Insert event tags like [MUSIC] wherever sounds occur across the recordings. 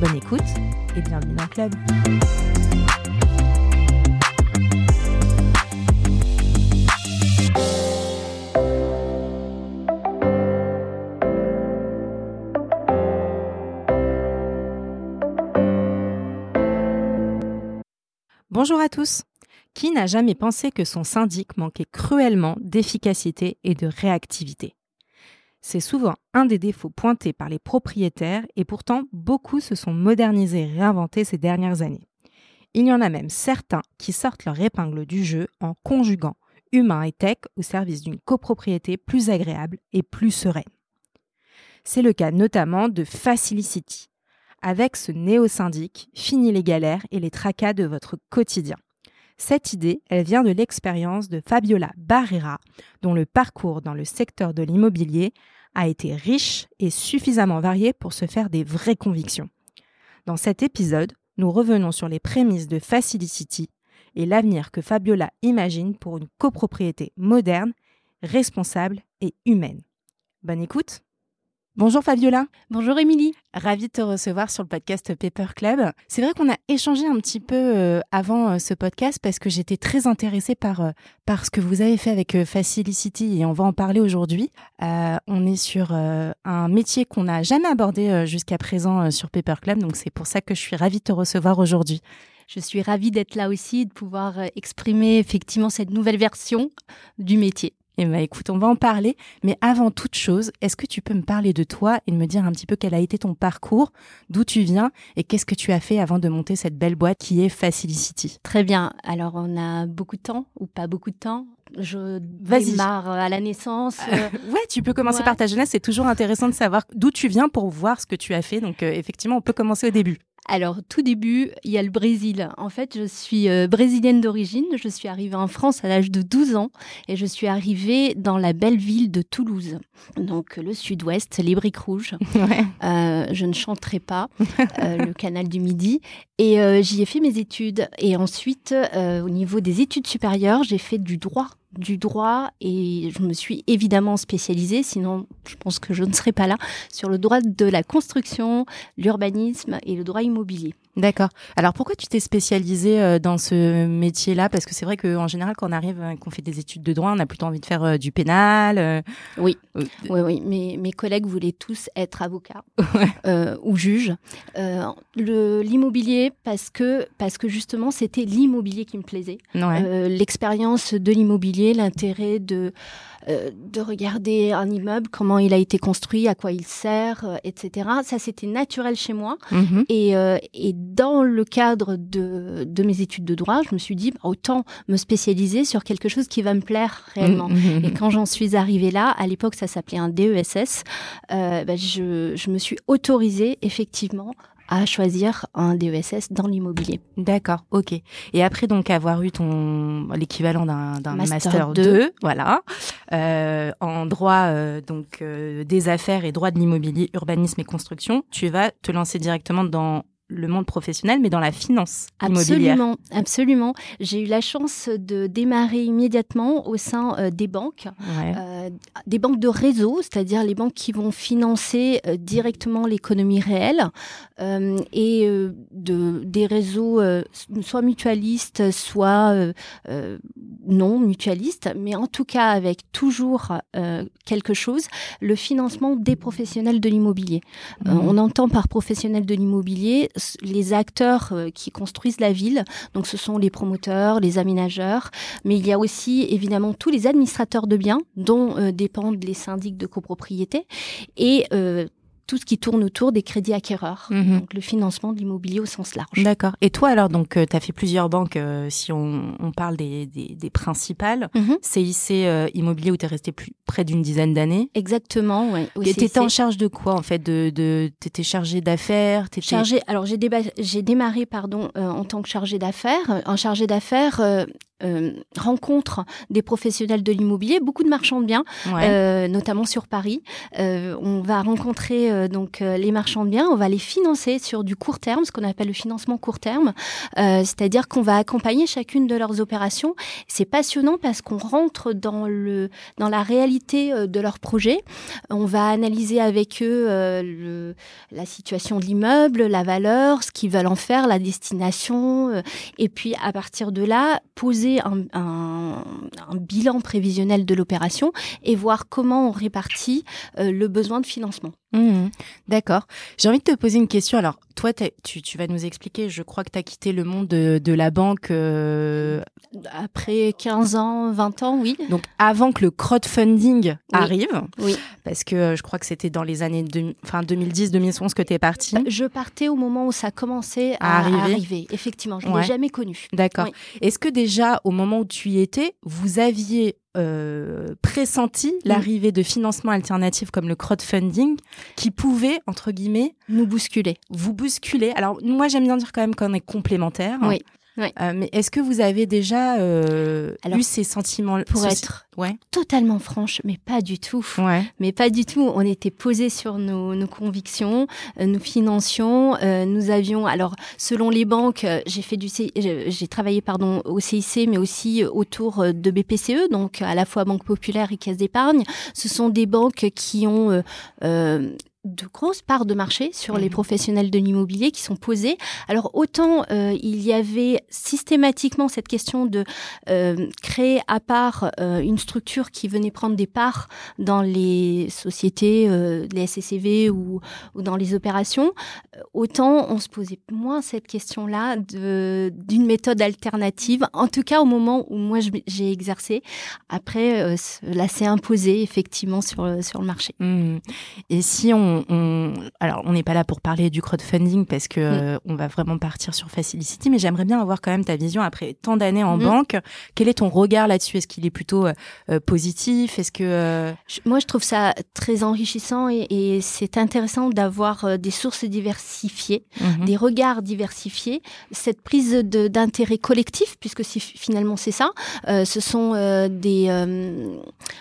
Bonne écoute et bienvenue dans le club. Bonjour à tous. Qui n'a jamais pensé que son syndic manquait cruellement d'efficacité et de réactivité? C'est souvent un des défauts pointés par les propriétaires et pourtant beaucoup se sont modernisés et réinventés ces dernières années. Il y en a même certains qui sortent leur épingle du jeu en conjuguant humain et tech au service d'une copropriété plus agréable et plus sereine. C'est le cas notamment de Facilicity. Avec ce néo-syndic, fini les galères et les tracas de votre quotidien. Cette idée, elle vient de l'expérience de Fabiola Barrera, dont le parcours dans le secteur de l'immobilier a été riche et suffisamment varié pour se faire des vraies convictions. Dans cet épisode, nous revenons sur les prémices de Facilicity et l'avenir que Fabiola imagine pour une copropriété moderne, responsable et humaine. Bonne écoute Bonjour Fabiola. Bonjour Émilie. Ravie de te recevoir sur le podcast Paper Club. C'est vrai qu'on a échangé un petit peu euh, avant euh, ce podcast parce que j'étais très intéressée par, euh, par ce que vous avez fait avec Facilicity et on va en parler aujourd'hui. on est sur un métier qu'on n'a jamais abordé jusqu'à présent sur Paper Club, donc c'est pour ça que je suis ravie de te recevoir aujourd'hui. Je suis ravie d'être là aussi, de pouvoir exprimer effectivement cette nouvelle version du métier. Eh bien, écoute, on va en parler. Mais avant toute chose, est-ce que tu peux me parler de toi et me dire un petit peu quel a été ton parcours, d'où tu viens et qu'est-ce que tu as fait avant de monter cette belle boîte qui est Facilicity Très bien. Alors, on a beaucoup de temps ou pas beaucoup de temps? Je démarre à la naissance. Euh, ouais, tu peux commencer par ta jeunesse. C'est toujours intéressant de savoir d'où tu viens pour voir ce que tu as fait. Donc, euh, effectivement, on peut commencer au début. Alors, tout début, il y a le Brésil. En fait, je suis euh, brésilienne d'origine. Je suis arrivée en France à l'âge de 12 ans et je suis arrivée dans la belle ville de Toulouse. Donc, le sud-ouest, les briques rouges. [LAUGHS] Euh, je ne chanterai pas euh, le [LAUGHS] canal du Midi. Et j'y ai fait mes études. Et ensuite, au niveau des études supérieures, j'ai fait du droit du droit et je me suis évidemment spécialisée, sinon je pense que je ne serais pas là, sur le droit de la construction, l'urbanisme et le droit immobilier. D'accord. Alors pourquoi tu t'es spécialisée euh, dans ce métier-là? Parce que c'est vrai qu'en général, quand on arrive, euh, qu'on fait des études de droit, on a plutôt envie de faire euh, du pénal. Oui, oui, oui. Mes, mes collègues voulaient tous être avocats [LAUGHS] ou juges. L'immobilier, parce que, parce que justement, c'était l'immobilier qui me plaisait. L'expérience de l'immobilier, l'intérêt de de regarder un immeuble, comment il a été construit, à quoi il sert, etc. Ça, c'était naturel chez moi. Mhm. Euh, et, dans le cadre de, mes études de droit, je me suis dit, bah, autant me spécialiser sur quelque chose qui va me plaire réellement. Mhm. Et quand j'en suis arrivée là, à l'époque, ça s'appelait un DESS, bah, je, je me suis autorisée effectivement à choisir un DESS dans l'immobilier. D'accord, ok. Et après donc avoir eu ton l'équivalent d'un master, 2, voilà, euh, en droit euh, donc euh, des affaires et droit de l'immobilier, urbanisme et construction, tu vas te lancer directement dans le monde professionnel, mais dans la finance absolument, Absolument. J'ai eu la chance de démarrer immédiatement au sein euh, des banques, euh, des banques de réseau, c'est-à-dire les banques qui vont financer euh, directement l'économie réelle et de, des réseaux soit mutualistes, soit non mutualistes, mais en tout cas avec toujours quelque chose, le financement des professionnels de l'immobilier. Mmh. on entend par professionnels de l'immobilier les acteurs euh, qui construisent la ville. Donc ce sont les promoteurs, les aménageurs, mais il y a aussi évidemment tous les administrateurs de biens dont euh, dépendent les syndics de copropriété et euh, tout ce qui tourne autour des crédits acquéreurs, mhm. donc le financement de l'immobilier au sens large. D'accord. Et toi alors, donc tu as fait plusieurs banques, si on, parle des, des, principales, mhm. CIC Immobilier où tu es resté plus, près d'une dizaine d'années. Exactement, oui. Et tu étais en charge de quoi en fait? De, de, Tu étais chargée d'affaires Chargée, alors j'ai démarré pardon, en tant que chargée d'affaires. Un chargé d'affaires euh, rencontre des professionnels de l'immobilier, beaucoup de marchands de biens, euh, notamment sur Paris. Euh, on va rencontrer donc les marchands de biens, on va les financer sur du court terme, ce qu'on appelle le financement court terme, c'est-à-dire qu'on va accompagner chacune de leurs opérations. C'est passionnant parce qu'on rentre dans le dans la réalité de leur projet. On va analyser avec eux le, la situation de l'immeuble, la valeur, ce qu'ils veulent en faire, la destination, et puis à partir de là poser un, bilan prévisionnel de l'opération et voir comment on répartit euh, le besoin de financement. Mmh. D'accord. J'ai envie de te poser une question. Alors, toi, tu, vas nous expliquer, je crois que tu as quitté le monde de, la banque. Euh, Après 15 ans, 20 ans, oui. Donc, avant que le crowdfunding arrive. Oui. Parce que euh, je crois que c'était dans les années enfin, 2010-2011 que tu es partie. Bah, je partais au moment où ça commençait à, arriver. Effectivement, je ne l'ai jamais connu. D'accord. Est-ce que déjà, au moment où tu y étais, vous aviez euh, pressenti mm. l'arrivée de financements alternatifs comme le crowdfunding qui pouvaient, entre guillemets, nous bousculer. Vous bousculer. Alors, moi, j'aime bien dire quand même qu'on est complémentaires. Oui. Euh, mais est-ce que vous avez déjà euh, eu ces sentiments Pour être totalement franche, mais pas du tout. Mais pas du tout. On était posés sur nos, convictions, euh, nous financions, nous avions. Alors, selon les banques, j'ai fait du, j'ai travaillé pardon au CIC, mais aussi autour de BPCE, donc à la fois Banque Populaire et Caisse d'épargne. Ce sont des banques qui ont de grosses parts de marché sur les mhm. professionnels de l'immobilier qui sont posées. Alors autant euh, il y avait systématiquement cette question de euh, créer à part euh, une structure qui venait prendre des parts dans les sociétés, les SCCV ou, ou, dans les opérations, autant on se posait moins cette question-là d'une méthode alternative, en tout cas au moment où moi j'ai exercé. Après, là c'est imposé effectivement sur, sur le marché. Mmh. Et si on alors on n'est pas là pour parler du crowdfunding parce que mm. euh, on va vraiment partir sur Facility, mais j'aimerais bien avoir quand même ta vision après tant d'années en mm. banque. Quel est ton regard là-dessus? Est-ce qu'il est plutôt euh, euh, positif? Est-ce que moi je trouve ça très enrichissant et, c'est intéressant d'avoir des sources diversifiées, mm-hmm. des regards diversifiés, cette prise d'intérêt collectif puisque finalement c'est ça. ce sont des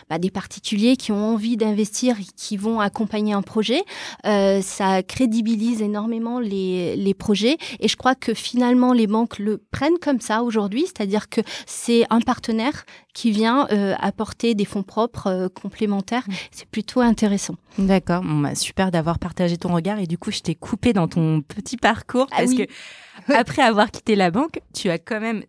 bah, des particuliers qui ont envie d'investir et qui vont accompagner un projet. Euh, ça crédibilise énormément les, les projets et je crois que finalement les banques le prennent comme ça aujourd'hui, c'est-à-dire que c'est un partenaire qui vient euh, apporter des fonds propres euh, complémentaires. Mmh. C'est plutôt intéressant. D'accord, bah, super d'avoir partagé ton regard et du coup je t'ai coupé dans ton petit parcours ah parce que après avoir quitté la banque, tu as quand même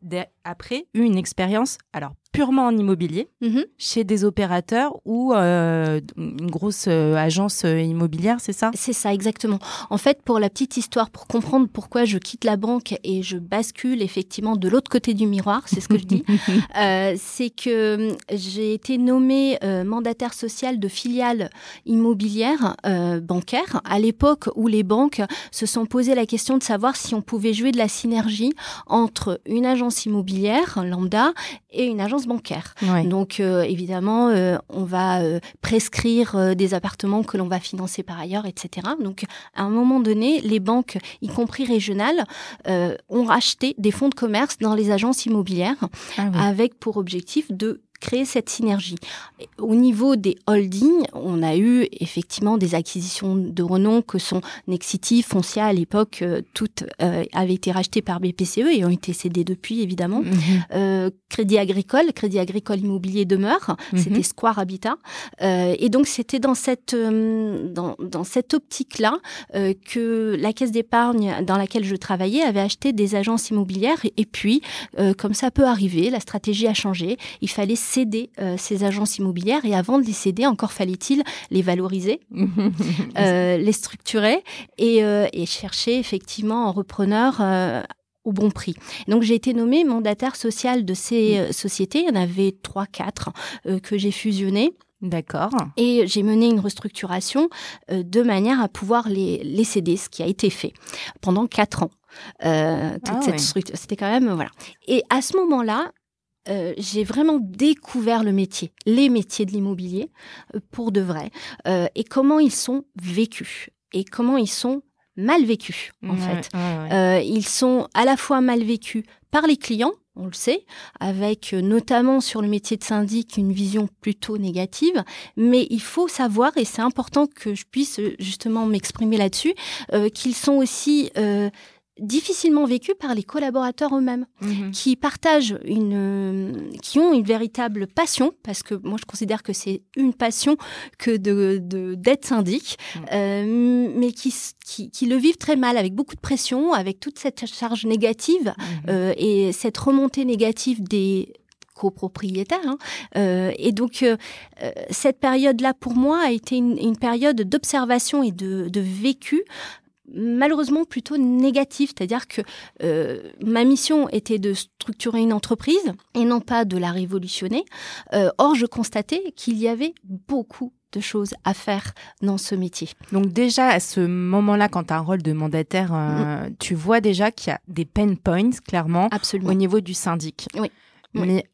après eu une expérience, alors purement en immobilier, mhm. chez des opérateurs ou euh, une grosse euh, agence euh, immobilière, c'est ça? C'est ça, exactement. En fait, pour la petite histoire, pour comprendre pourquoi je quitte la banque et je bascule effectivement de l'autre côté du miroir, c'est ce que je dis, [LAUGHS] c'est que j'ai été nommée mandataire social de filiales immobilières bancaires à l'époque où les banques se sont posé la question de savoir si on pouvait jouer de la synergie entre une agence immobilière lambda et une agence bancaire. Donc euh, évidemment, euh, on va euh, prescrire des appartements que l'on va financer par ailleurs, etc. Donc à un moment donné, les banques, y compris régionales, ont racheté des fonds de commerce dans les agences immobilières ah avec pour objectif de créer cette synergie. Au niveau des holdings, on a eu effectivement des acquisitions de renom que sont Nexity, Foncia à l'époque, euh, toutes euh, avaient été rachetées par BPCE et ont été cédées depuis évidemment. Mhm. Euh, Crédit Agricole, Crédit Agricole Immobilier demeure, mhm. c'était Square Habitat. et donc c'était dans cette dans, dans cette optique-là que la caisse d'épargne dans laquelle je travaillais avait acheté des agences immobilières et puis comme ça peut arriver, la stratégie a changé, il fallait céder euh, ces agences immobilières et avant de les céder, encore fallait-il les valoriser, [LAUGHS] euh, les structurer et, euh, et, chercher effectivement un repreneur au bon prix. Donc j'ai été nommée mandataire social de ces sociétés. Il y en avait trois, quatre que j'ai fusionnées. D'accord. Et j'ai mené une restructuration de manière à pouvoir les, les céder, ce qui a été fait pendant quatre ans. toute ah cette structure, c'était quand même voilà. Et à ce moment-là, euh, j'ai vraiment découvert le métier, les métiers de l'immobilier euh, pour de vrai, euh, et comment ils sont vécus et comment ils sont mal vécus en fait. ils sont à la fois mal vécus par les clients, on le sait, avec notamment sur le métier de syndic une vision plutôt négative, mais il faut savoir, et c'est important que je puisse justement m'exprimer là-dessus, qu'ils sont aussi difficilement vécu par les collaborateurs eux-mêmes, mhm. qui partagent une, qui ont une véritable passion, parce que moi je considère que c'est une passion que de d'être syndic, mhm. euh, mais qui, qui, le vivent très mal, avec beaucoup de pression, avec toute cette charge négative mhm. euh, et cette remontée négative des copropriétaires. Hein. Euh, et donc, cette période-là, pour moi, a été une, période d'observation et de, de vécu malheureusement plutôt négatif, c'est-à-dire que euh, ma mission était de structurer une entreprise et non pas de la révolutionner. Euh, or, je constatais qu'il y avait beaucoup de choses à faire dans ce métier. Donc déjà, à ce moment-là, quand tu as un rôle de mandataire, euh, mm. tu vois déjà qu'il y a des pain points, clairement, Absolument. au niveau du syndic. Oui. Mais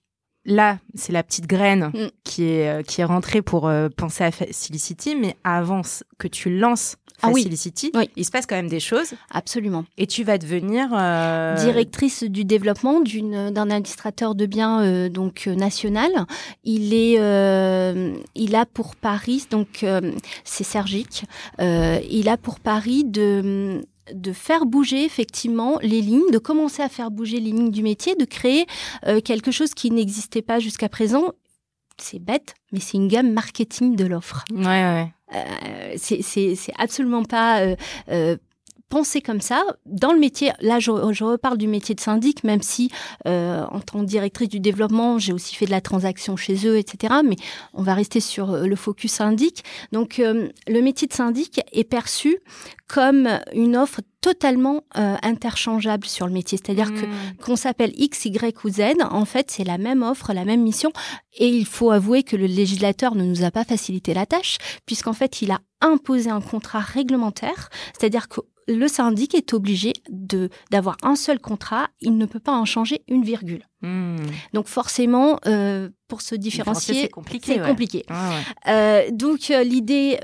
là, c'est la petite graine mm. qui, est, qui est rentrée pour penser à Felicity, mais avant que tu lances ah oui. il se passe quand même des choses. Absolument. Et tu vas devenir euh, directrice du développement d'un administrateur de biens euh, donc euh, national. Il est, il a pour Paris donc c'est Sergique. il a pour Paris de de faire bouger effectivement les lignes, de commencer à faire bouger les lignes du métier, de créer quelque chose qui n'existait pas jusqu'à présent. C'est bête, mais c'est une gamme marketing de l'offre. Ouais, ouais. Euh, c'est absolument pas euh, euh, pensé comme ça dans le métier. Là, je, reparle du métier de syndic, même si en tant que directrice du développement, j'ai aussi fait de la transaction chez eux, etc. Mais on va rester sur le focus syndic. Donc, le métier de syndic est perçu comme une offre totalement euh, interchangeable sur le métier. C'est-à-dire que hmm. qu'on s'appelle X, Y ou Z, en fait, c'est la même offre, la même mission. Et il faut avouer que le législateur ne nous a pas facilité la tâche, puisqu'en fait, il a imposé un contrat réglementaire. C'est-à-dire que le syndic est obligé de d'avoir un seul contrat, il ne peut pas en changer une virgule. Hmm. Donc forcément, euh, pour se différencier, c'est compliqué. compliqué. Euh, donc euh, l'idée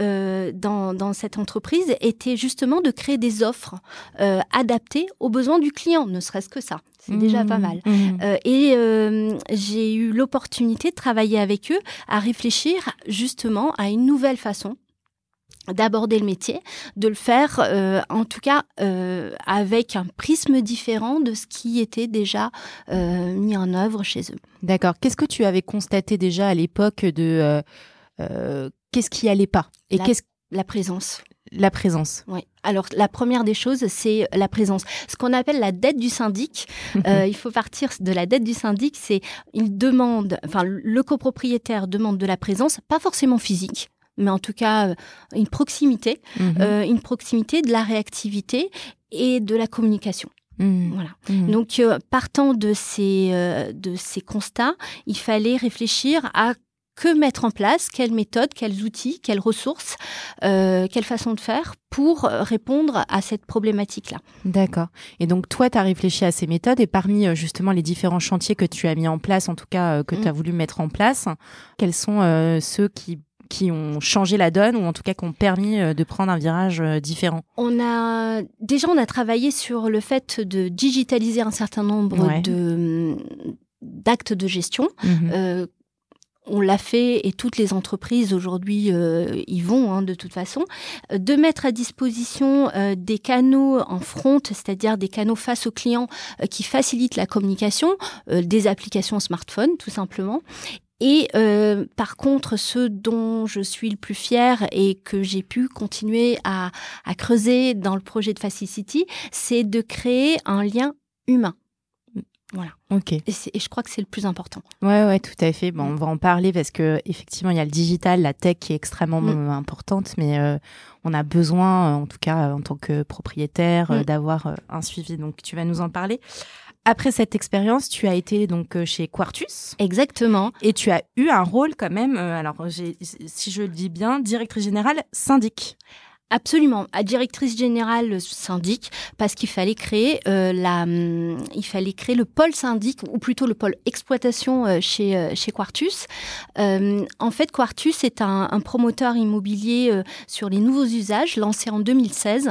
dans, dans, cette entreprise était justement de créer des offres adaptées aux besoins du client, ne serait-ce que ça. C'est déjà pas hmm. mal. Hmm. et j'ai eu l'opportunité de travailler avec eux à réfléchir justement à une nouvelle façon d'aborder le métier, de le faire euh, en tout cas euh, avec un prisme différent de ce qui était déjà euh, mis en œuvre chez eux. D'accord. Qu'est-ce que tu avais constaté déjà à l'époque de qu'est-ce qui allait pas et qu'est-ce la présence la présence. Oui. Alors la première des choses, c'est la présence. Ce qu'on appelle la dette du syndic. [LAUGHS] il faut partir de la dette du syndic. C'est il demande, enfin le copropriétaire demande de la présence, pas forcément physique, mais en tout cas euh, une proximité, mhm. euh, une proximité de la réactivité et de la communication. Mhm. Voilà. Mhm. Donc, euh, partant de ces, de ces constats, il fallait réfléchir à que mettre en place, quelles méthodes, quels outils, quelles ressources, quelle façon de faire pour répondre à cette problématique-là. D'accord. Et donc toi, tu as réfléchi à ces méthodes et parmi justement les différents chantiers que tu as mis en place, en tout cas que tu as voulu mettre en place, quels sont ceux qui qui ont changé la donne ou en tout cas qui ont permis euh, de prendre un virage euh, différent On a déjà on a travaillé sur le fait de digitaliser un certain nombre de d'actes de gestion. Mhm. Euh, on l'a fait et toutes les entreprises aujourd'hui y vont hein, de toute façon, de mettre à disposition des canaux en front, c'est-à-dire des canaux face aux clients qui facilitent la communication, des applications smartphone tout simplement, et euh, par contre, ce dont je suis le plus fière et que j'ai pu continuer à, à, creuser dans le projet de Facility, c'est de créer un lien humain. Voilà. Ok. Et, et, je crois que c'est le plus important. Ouais, ouais, tout à fait. Bon, on va en parler parce que effectivement, il y a le digital, la tech qui est extrêmement mm. importante, mais euh, on a besoin, en tout cas, en tant que propriétaire, mm. d'avoir un suivi. Donc, tu vas nous en parler. Après cette expérience, tu as été donc chez Quartus. Exactement. Et tu as eu un rôle quand même, alors si je le dis bien, directrice générale syndic. Absolument, à directrice générale syndic, parce qu'il fallait créer euh, la, hum, il fallait créer le pôle syndic ou plutôt le pôle exploitation euh, chez euh, chez Quartus. en fait, Quartus est un, un promoteur immobilier sur les nouveaux usages lancé en 2016.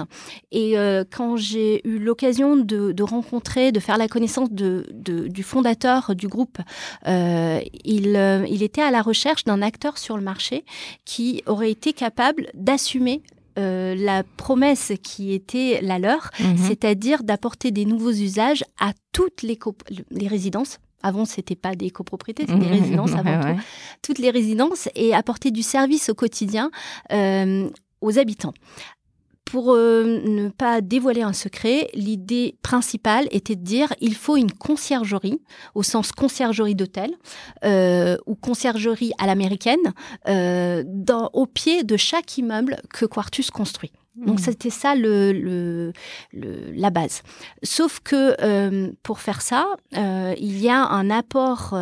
Et quand j'ai eu l'occasion de, de, rencontrer, de faire la connaissance de, de du fondateur du groupe, il il était à la recherche d'un acteur sur le marché qui aurait été capable d'assumer euh, la promesse qui était la leur, mhm. c'est-à-dire d'apporter des nouveaux usages à toutes les, les résidences. Avant, c'était pas des copropriétés, c'était des mhm. résidences [LAUGHS] avant tout. Toutes les résidences et apporter du service au quotidien euh, aux habitants. Pour euh, ne pas dévoiler un secret, l'idée principale était de dire il faut une conciergerie, au sens conciergerie d'hôtel, euh, ou conciergerie à l'américaine, euh, au pied de chaque immeuble que Quartus construit. Donc mmh. c'était ça le, la base. Sauf que pour faire ça, il y a un apport,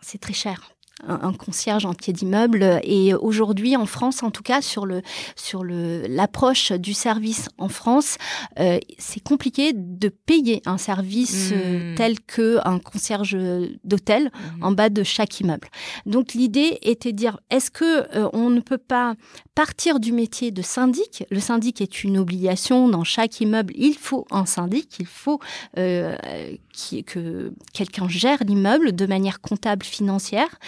c'est très cher un, concierge en pied d'immeuble. Et aujourd'hui, en France, en tout cas, sur le sur le l'approche du service en France, euh, c'est compliqué de payer un service euh, hmm. tel que un concierge d'hôtel hmm. en bas de chaque immeuble. Donc l'idée était de dire est-ce que euh, on ne peut pas partir du métier de syndic? Le syndic est une obligation dans chaque immeuble. Il faut un syndic, il faut que quelqu'un gère l'immeuble de manière comptable financière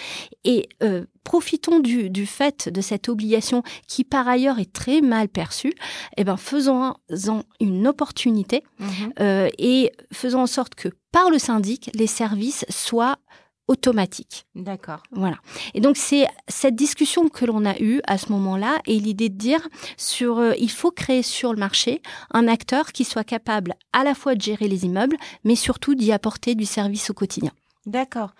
et euh, profitons du, du, fait de cette obligation qui par ailleurs est très mal perçue, eh ben faisons-en une opportunité mhm. euh, et faisons en sorte que par le syndic, les services soient automatique. D'accord. Voilà. Et donc c'est cette discussion que l'on a eue à ce moment-là et l'idée de dire sur euh, il faut créer sur le marché un acteur qui soit capable à la fois de gérer les immeubles mais surtout d'y apporter du service au quotidien. D'accord.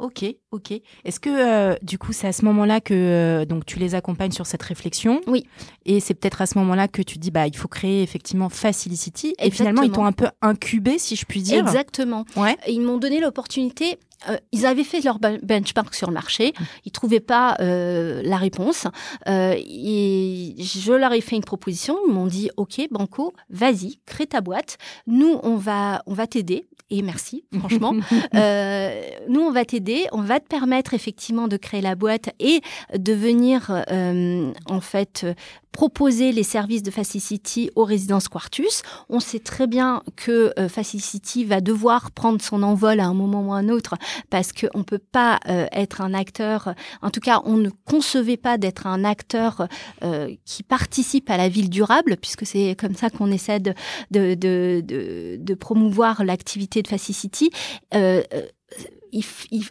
Ok, ok. Est-ce que euh, du coup c'est à ce moment-là que euh, donc tu les accompagnes sur cette réflexion Oui. Et c'est peut-être à ce moment-là que tu dis bah il faut créer effectivement Facilicity et finalement ils t'ont un peu incubé si je puis dire. Exactement. Ouais. Ils m'ont donné l'opportunité euh, ils avaient fait leur benchmark sur le marché, ils trouvaient pas euh, la réponse. Euh, et je leur ai fait une proposition, ils m'ont dit OK, Banco, vas-y, crée ta boîte. Nous, on va, on va t'aider. Et merci, franchement. [LAUGHS] euh, nous, on va t'aider, on va te permettre effectivement de créer la boîte et de venir euh, en fait proposer les services de Facility aux résidences Quartus. On sait très bien que euh, Facility va devoir prendre son envol à un moment ou un autre parce qu'on ne peut pas euh, être un acteur, en tout cas on ne concevait pas d'être un acteur euh, qui participe à la ville durable puisque c'est comme ça qu'on essaie de, de, de, de, promouvoir l'activité de Facility. Euh, il,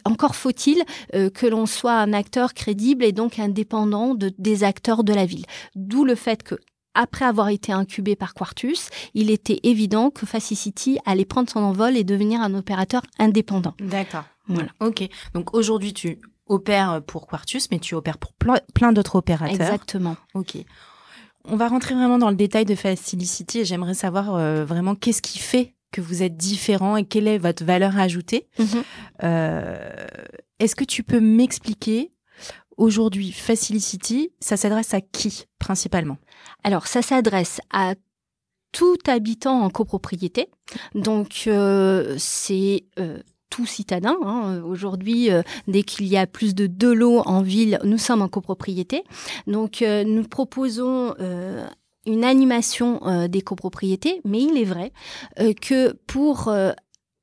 encore faut-il euh, que l'on soit un acteur crédible et donc indépendant de, des acteurs de la ville. D'où le fait que après avoir été incubé par Quartus, il était évident que Facicity allait prendre son envol et devenir un opérateur indépendant. D'accord. Voilà. Ok. Donc aujourd'hui, tu opères pour Quartus, mais tu opères pour plein, d'autres opérateurs. Exactement. Ok. On va rentrer vraiment dans le détail de Facility et j'aimerais savoir euh, vraiment qu'est-ce qui fait que vous êtes différent et quelle est votre valeur ajoutée. Mhm. Euh, est-ce que tu peux m'expliquer aujourd'hui Facilicity, ça s'adresse à qui principalement? Alors ça s'adresse à tout habitant en copropriété. Donc euh, c'est euh, tout citadin. Hein. Aujourd'hui, dès qu'il y a plus de deux lots en ville, nous sommes en copropriété. Donc, nous proposons une animation euh, des copropriétés, mais il est vrai euh, que pour euh,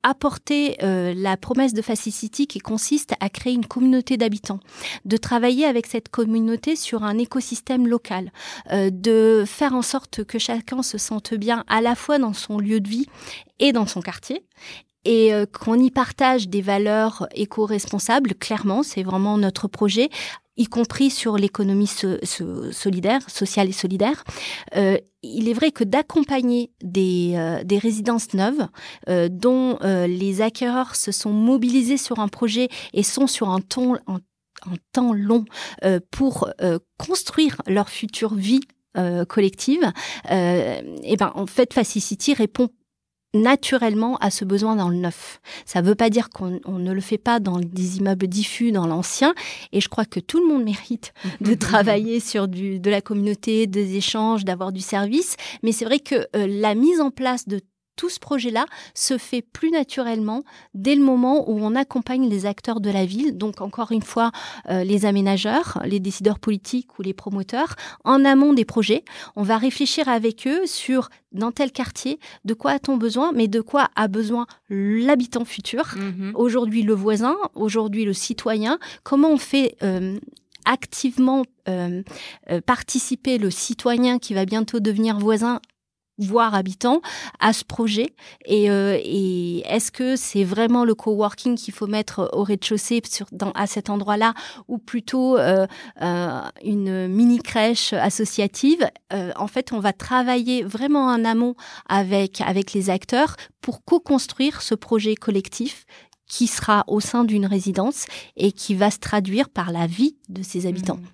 apporter la promesse de Facility qui consiste à créer une communauté d'habitants, de travailler avec cette communauté sur un écosystème local, de faire en sorte que chacun se sente bien à la fois dans son lieu de vie et dans son quartier et qu'on y partage des valeurs éco-responsables, clairement, c'est vraiment notre projet, y compris sur l'économie solidaire, sociale et solidaire. Euh, il est vrai que d'accompagner des, euh, des résidences neuves euh, dont les acquéreurs se sont mobilisés sur un projet et sont sur un ton, un, temps long pour construire leur future vie collective, et ben en fait Facility répond naturellement à ce besoin dans le neuf. Ça ne veut pas dire qu'on ne le fait pas dans des immeubles diffus, dans l'ancien. Et je crois que tout le monde mérite de [LAUGHS] travailler sur du, de la communauté, des échanges, d'avoir du service. Mais c'est vrai que euh, la mise en place de tout ce projet-là se fait plus naturellement dès le moment où on accompagne les acteurs de la ville, donc encore une fois euh, les aménageurs, les décideurs politiques ou les promoteurs, en amont des projets. On va réfléchir avec eux sur dans tel quartier, de quoi a-t-on besoin, mais de quoi a besoin l'habitant futur, mhm. aujourd'hui le voisin, aujourd'hui le citoyen, comment on fait euh, activement euh, participer le citoyen qui va bientôt devenir voisin voire habitants à ce projet et, euh, est-ce que c'est vraiment le coworking qu'il faut mettre au rez-de-chaussée à cet endroit-là ou plutôt euh, euh, une mini crèche associative? En fait on va travailler vraiment en amont avec avec les acteurs pour co-construire ce projet collectif qui sera au sein d'une résidence et qui va se traduire par la vie de ses habitants. Mmh.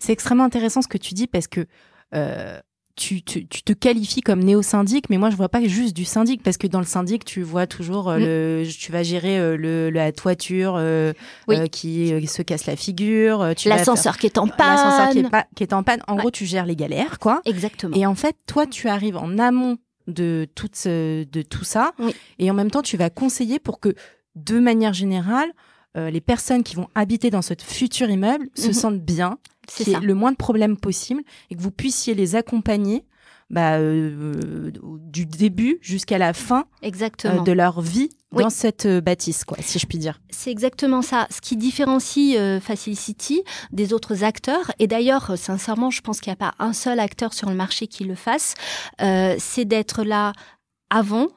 C'est extrêmement intéressant ce que tu dis parce que tu, tu, te qualifies comme néo-syndic, mais moi je vois pas juste du syndic parce que dans le syndic tu vois toujours euh, mm. le, tu vas gérer euh, le, la toiture euh, qui se casse la figure, l'ascenseur qui est en panne, l'ascenseur qui est, qui est en panne. En gros, tu gères les galères, quoi. Exactement. Et en fait, toi, tu arrives en amont de tout, de tout ça, et en même temps, tu vas conseiller pour que, de manière générale, les personnes qui vont habiter dans ce futur immeuble se mhm. sentent bien, qu'il y ait le moins de problèmes possible et que vous puissiez les accompagner bah, euh, du début jusqu'à la fin exactement. Euh, de leur vie dans cette euh, bâtisse, quoi, si je puis dire. C'est exactement ça. Ce qui différencie Facility des autres acteurs, et d'ailleurs, sincèrement, je pense qu'il n'y a pas un seul acteur sur le marché qui le fasse, c'est d'être là avant,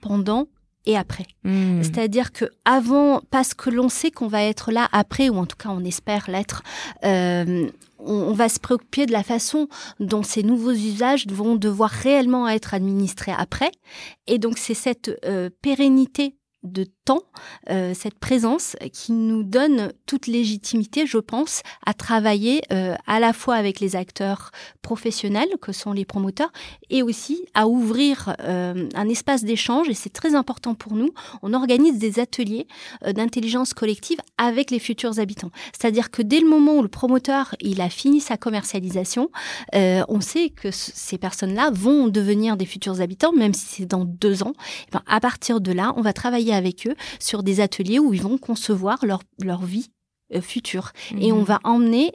pendant et après. Hmm. C'est-à-dire que avant, parce que l'on sait qu'on va être là après, ou en tout cas on espère l'être, euh, on, va se préoccuper de la façon dont ces nouveaux usages vont devoir réellement être administrés après. Et donc c'est cette euh, pérennité de temps, euh, cette présence qui nous donne toute légitimité, je pense, à travailler euh, à la fois avec les acteurs professionnels que sont les promoteurs et aussi à ouvrir euh, un espace d'échange et c'est très important pour nous. On organise des ateliers d'intelligence collective avec les futurs habitants. C'est-à-dire que dès le moment où le promoteur il a fini sa commercialisation, on sait que ces personnes-là vont devenir des futurs habitants, même si c'est dans deux ans. Et ben, à partir de là, on va travailler avec eux sur des ateliers où ils vont concevoir leur, leur vie euh, future. Et on mmh. va emmener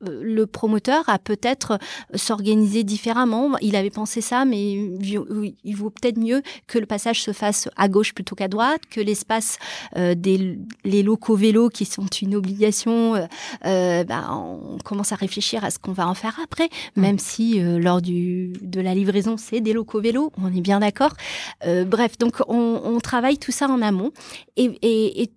le promoteur a peut-être euh, s'organiser différemment. Il avait pensé ça, mais il vaut peut-être mieux que le passage se fasse à gauche plutôt qu'à droite, que l'espace des les locaux vélos qui sont une obligation, ben, on commence à réfléchir à ce qu'on va en faire après, mmh. même si lors du de la livraison c'est des locaux vélos, on est bien d'accord. bref, donc on, on, travaille tout ça en amont et, et, et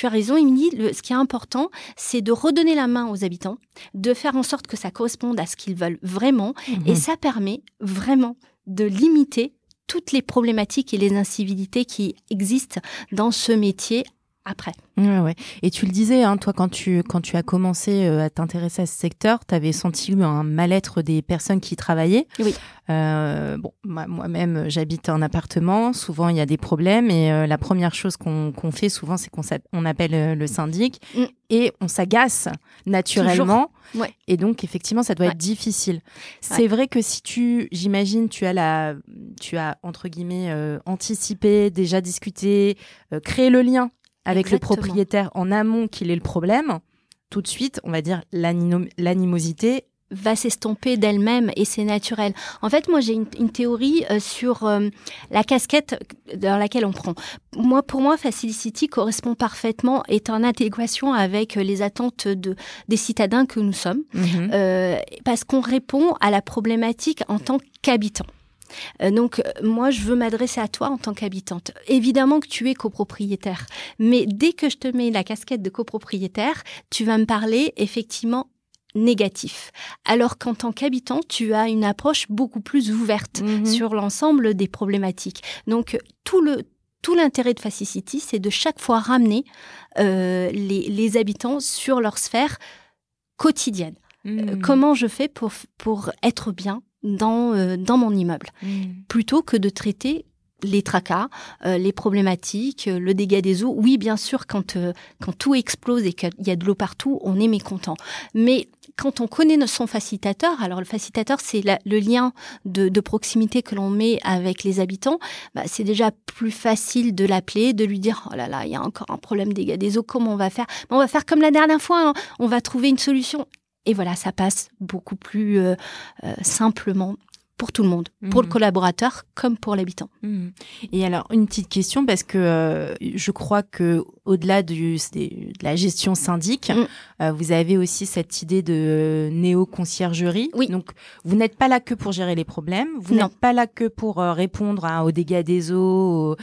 tu as raison, Émilie. ce qui est important, c'est de redonner la main aux habitants, de faire en sorte que ça corresponde à ce qu'ils veulent vraiment. Et mhm. ça permet vraiment de limiter toutes les problématiques et les incivilités qui existent dans ce métier après. Ouais, ouais. Et tu le disais, hein, toi, quand tu, quand tu as commencé euh, à t'intéresser à ce secteur, tu avais senti un mal-être des personnes qui travaillaient. Oui. Euh, bon, moi-même, j'habite en appartement. Souvent, il y a des problèmes. Et euh, la première chose qu'on fait souvent, c'est qu'on on appelle le syndic. Mm. Et on s'agace naturellement. Ouais. Et donc, effectivement, ça doit être difficile. C'est vrai que si tu, j'imagine, tu as la, tu as, entre guillemets, anticipé, déjà discuté, créé le lien avec le propriétaire en amont qu'il est le problème, tout de suite, on va dire l'animosité va s'estomper d'elle-même et c'est naturel. En fait, moi, j'ai une, théorie euh, sur euh, la casquette dans laquelle on prend. Moi, pour moi, Facility correspond parfaitement, est en adéquation avec les attentes de, des citadins que nous sommes, mhm. euh, parce qu'on répond à la problématique en tant qu'habitant. Euh, donc, euh, moi, je veux m'adresser à toi en tant qu'habitante. Évidemment que tu es copropriétaire, mais dès que je te mets la casquette de copropriétaire, tu vas me parler effectivement négatif. Alors qu'en tant qu'habitant, tu as une approche beaucoup plus ouverte mhm. sur l'ensemble des problématiques. Donc, tout le tout l'intérêt de Facicity, c'est de chaque fois ramener euh, les, habitants sur leur sphère quotidienne. Mhm. comment je fais pour, pour être bien dans, euh, dans mon immeuble, mmh. plutôt que de traiter les tracas, euh, les problématiques, euh, le dégât des eaux. Oui, bien sûr, quand, euh, quand tout explose et qu'il y a de l'eau partout, on est mécontent. Mais quand on connaît son facilitateur, alors le facilitateur, c'est le lien de, proximité que l'on met avec les habitants, bah, c'est déjà plus facile de l'appeler, de lui dire, oh là là, il y a encore un problème dégâts des eaux, comment on va faire? On va faire comme la dernière fois, hein. on va trouver une solution. Et voilà, ça passe beaucoup plus simplement pour tout le monde, pour le mhm. collaborateur comme pour l'habitant. Mhm. Et alors une petite question parce que euh, je crois que au-delà de la gestion syndic, mm. euh, vous avez aussi cette idée de néo-conciergerie. Oui. Donc vous n'êtes pas là que pour gérer les problèmes, vous n'êtes pas là que pour euh, répondre aux dégâts des eaux,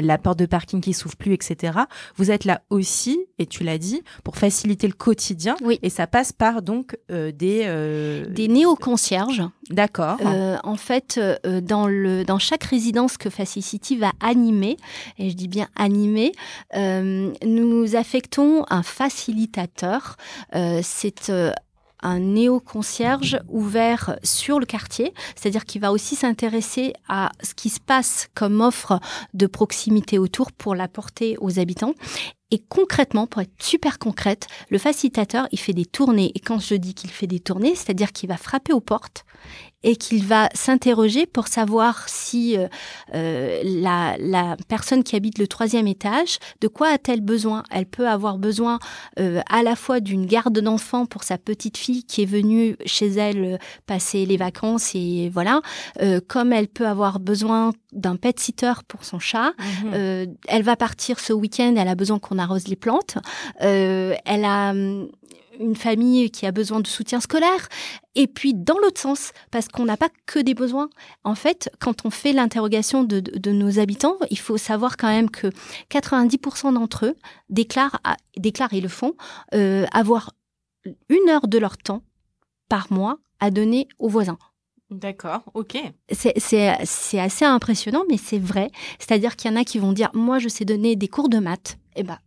la porte de parking qui s'ouvre plus, etc. Vous êtes là aussi, et tu l'as dit, pour faciliter le quotidien. Oui. Et ça passe par donc euh, des euh, des néo-concierges. D'accord. Euh, en fait, dans le dans chaque résidence que Facility va animer, et je dis bien animer, nous affectons un facilitateur. C'est un néo-concierge ouvert sur le quartier, c'est-à-dire qu'il va aussi s'intéresser à ce qui se passe comme offre de proximité autour pour l'apporter aux habitants. Et concrètement, pour être super concrète, le facilitateur, il fait des tournées. Et quand je dis qu'il fait des tournées, c'est-à-dire qu'il va frapper aux portes et qu'il va s'interroger pour savoir si euh, euh, la, la, personne qui habite le troisième étage, de quoi a-t-elle besoin? Elle peut avoir besoin euh, à la fois d'une garde d'enfant pour sa petite fille qui est venue chez elle passer les vacances et voilà, comme elle peut avoir besoin d'un pet sitter pour son chat. Mhm. elle va partir ce week-end, elle a besoin qu'on arrose les plantes. elle a hum, une famille qui a besoin de soutien scolaire, et puis dans l'autre sens, parce qu'on n'a pas que des besoins. En fait, quand on fait l'interrogation de, nos habitants, il faut savoir quand même que 90% d'entre eux déclarent, déclarent et le font, euh, avoir une heure de leur temps par mois à donner aux voisins. D'accord, ok. C'est assez impressionnant, mais c'est vrai. C'est-à-dire qu'il y en a qui vont dire, moi je sais donner des cours de maths. Eh ben,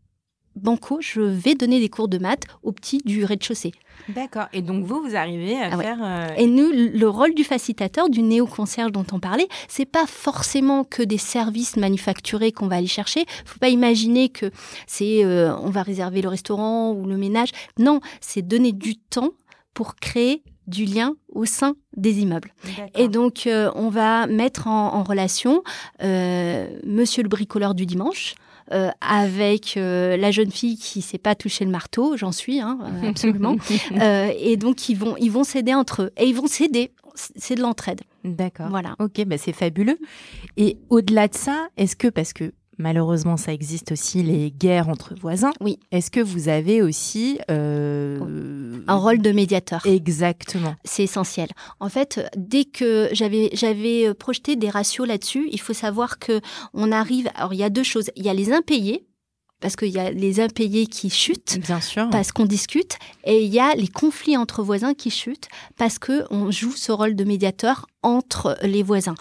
banco, je vais donner des cours de maths aux petits du rez-de-chaussée. D'accord. Et donc vous, vous arrivez à ah faire. Euh, Et nous, le rôle du facilitateur, du néo-concierge dont on parlait, c'est pas forcément que des services manufacturés qu'on va aller chercher. Faut pas imaginer que c'est euh, on va réserver le restaurant ou le ménage. Non, c'est donner du temps pour créer du lien au sein des immeubles. Et donc, euh, on va mettre en, en relation Monsieur le bricoleur du dimanche, euh, avec euh, la jeune fille qui s'est pas touché le marteau, j'en suis, hein, euh, absolument. [LAUGHS] et donc, ils vont ils vont s'aider entre eux. Et ils vont s'aider. C'est de l'entraide. D'accord. Voilà. Ok, bah c'est fabuleux. Et au-delà de ça, est-ce que, parce que Malheureusement, ça existe aussi les guerres entre voisins. Oui. Est-ce que vous avez aussi euh, un rôle de médiateur Exactement. C'est essentiel. En fait, dès que j'avais j'avais projeté des ratios là-dessus, il faut savoir que on arrive. Alors, il y a deux choses. Il y a les impayés parce qu'il y a les impayés qui chutent, bien sûr, parce qu'on discute, et il y a les conflits entre voisins qui chutent parce que on joue ce rôle de médiateur entre les voisins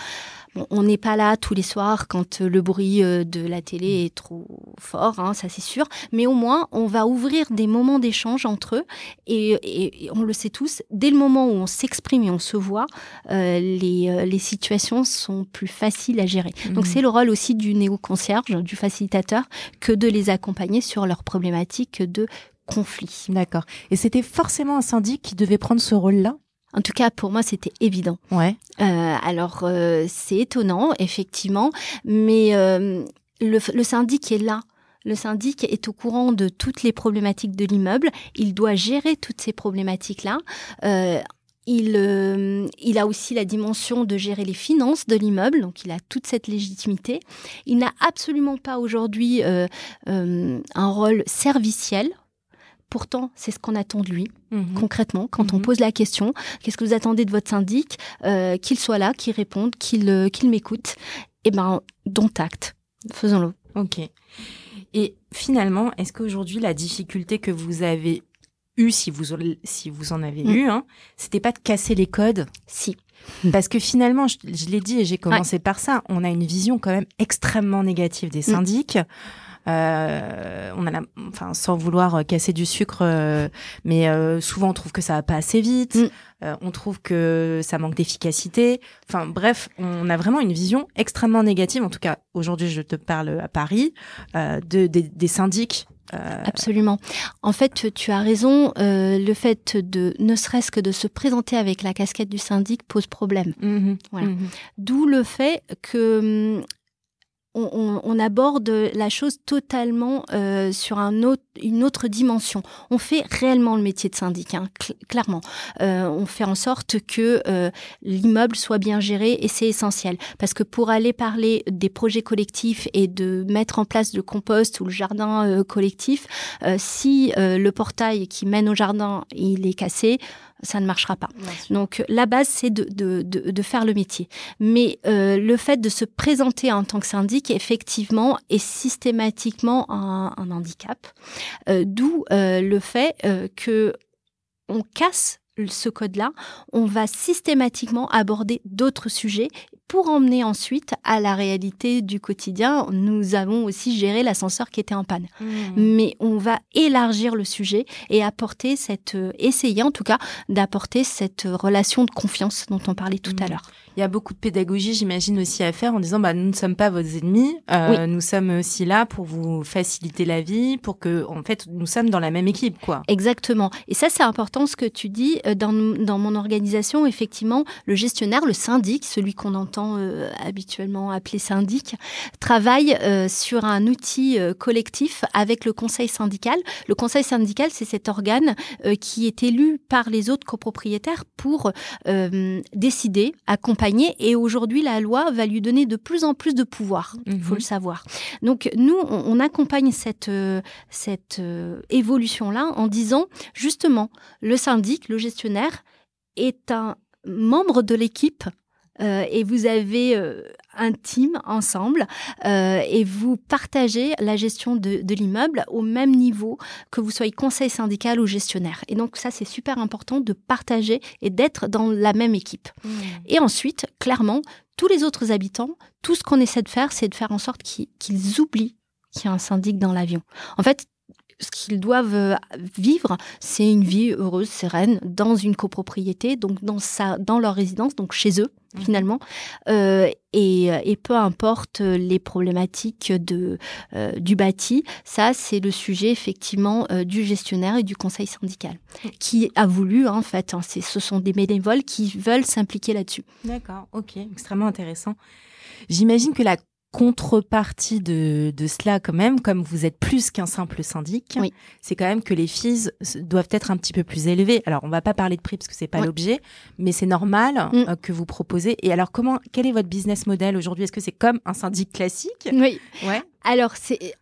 on n'est pas là tous les soirs quand euh, le bruit euh, de la télé est trop fort, hein, ça c'est sûr. Mais au moins, on va ouvrir des moments d'échange entre eux. Et, on le sait tous, dès le moment où on s'exprime et on se voit, euh, les, situations sont plus faciles à gérer. Donc mhm. c'est le rôle aussi du néo-concierge, du facilitateur, que de les accompagner sur leurs problématiques de conflit. D'accord. Et c'était forcément un syndic qui devait prendre ce rôle-là? En tout cas, pour moi, c'était évident. Ouais. Euh, alors, euh, c'est étonnant, effectivement, mais euh, le, le syndic est là. Le syndic est au courant de toutes les problématiques de l'immeuble. Il doit gérer toutes ces problématiques-là. il, il a aussi la dimension de gérer les finances de l'immeuble, donc il a toute cette légitimité. Il n'a absolument pas aujourd'hui un rôle serviciel Pourtant, c'est ce qu'on attend de lui, mhm. concrètement, quand on mhm. pose la question, qu'est-ce que vous attendez de votre syndic euh, Qu'il soit là, qu'il réponde, qu'il euh, qu'il m'écoute? Eh ben, dont acte. Faisons-le. Ok. Et finalement, est-ce qu'aujourd'hui, la difficulté que vous avez eue, si vous, si vous en avez mm. eu, hein, c'était pas de casser les codes? Si. Parce que finalement, je, l'ai dit et j'ai commencé par ça, on a une vision quand même extrêmement négative des syndics. Euh, on a, enfin, sans vouloir casser du sucre, mais souvent on trouve que ça va pas assez vite. Mm. on trouve que ça manque d'efficacité. Enfin bref, on a vraiment une vision extrêmement négative. En tout cas, aujourd'hui, je te parle à Paris de, des syndics euh, Absolument. En fait, tu as raison. Euh, le fait de, ne serait-ce que de se présenter avec la casquette du syndic pose problème. Mhm. Mhm. D'où le fait que on, aborde la chose totalement euh, sur un autre, une autre dimension. On fait réellement le métier de syndic, hein, clairement. Euh, on fait en sorte que euh, l'immeuble soit bien géré et c'est essentiel. Parce que pour aller parler des projets collectifs et de mettre en place le compost ou le jardin collectif, si le portail qui mène au jardin il est cassé, ça ne marchera pas. Donc la base, c'est de, de, de, faire le métier. Mais euh, le fait de se présenter en tant que syndic, effectivement, est systématiquement un, un handicap. Euh, D'où euh, le fait euh, que on casse ce code-là, on va systématiquement aborder d'autres sujets pour emmener ensuite à la réalité du quotidien. Nous avons aussi géré l'ascenseur qui était en panne. Mmh. Mais on va élargir le sujet et apporter cette, essayer en tout cas d'apporter cette relation de confiance dont on parlait tout à mmh. l'heure. Il y a beaucoup de pédagogie, j'imagine, aussi à faire en disant, bah, nous ne sommes pas vos ennemis, euh, nous sommes aussi là pour vous faciliter la vie, pour que, en fait, nous sommes dans la même équipe, quoi. Exactement. Et ça, c'est important ce que tu dis. Euh, dans, dans mon organisation, effectivement, le gestionnaire, le syndic, celui qu'on entend euh, habituellement appeler syndic, travaille sur un outil collectif avec le conseil syndical. Le conseil syndical, c'est cet organe qui est élu par les autres copropriétaires pour décider, accompagner et aujourd'hui, la loi va lui donner de plus en plus de pouvoir. Il faut mhm. le savoir. Donc, nous, on, accompagne cette, euh, cette euh, évolution-là en disant, justement, le syndic, le gestionnaire, est un membre de l'équipe euh, et vous avez euh, un team ensemble euh, et vous partagez la gestion de, l'immeuble au même niveau que vous soyez conseil syndical ou gestionnaire. Et donc ça, c'est super important de partager et d'être dans la même équipe. Mmh. Et ensuite, clairement, tous les autres habitants, tout ce qu'on essaie de faire, c'est de faire en sorte qu'ils oublient qu'il y a un syndic dans l'avion. En fait, ce qu'ils doivent euh, vivre, c'est une vie heureuse, sereine, dans une copropriété, donc dans, sa, dans leur résidence, donc chez eux, mmh. finalement. Euh, et, et, peu importe les problématiques de, euh, du bâti, ça, c'est le sujet, effectivement, du gestionnaire et du conseil syndical, qui a voulu, en fait, hein, ce sont des bénévoles qui veulent s'impliquer là-dessus. D'accord, ok, extrêmement intéressant. J'imagine que la contrepartie de, de cela quand même, comme vous êtes plus qu'un simple syndic, c'est quand même que les fees doivent être un petit peu plus élevées. Alors on va pas parler de prix parce que c'est pas l'objet, mais c'est normal mm. euh, que vous proposez. Et alors comment, quel est votre business model aujourd'hui? Est-ce que c'est comme un syndic classique? Oui. Ouais. Alors c'est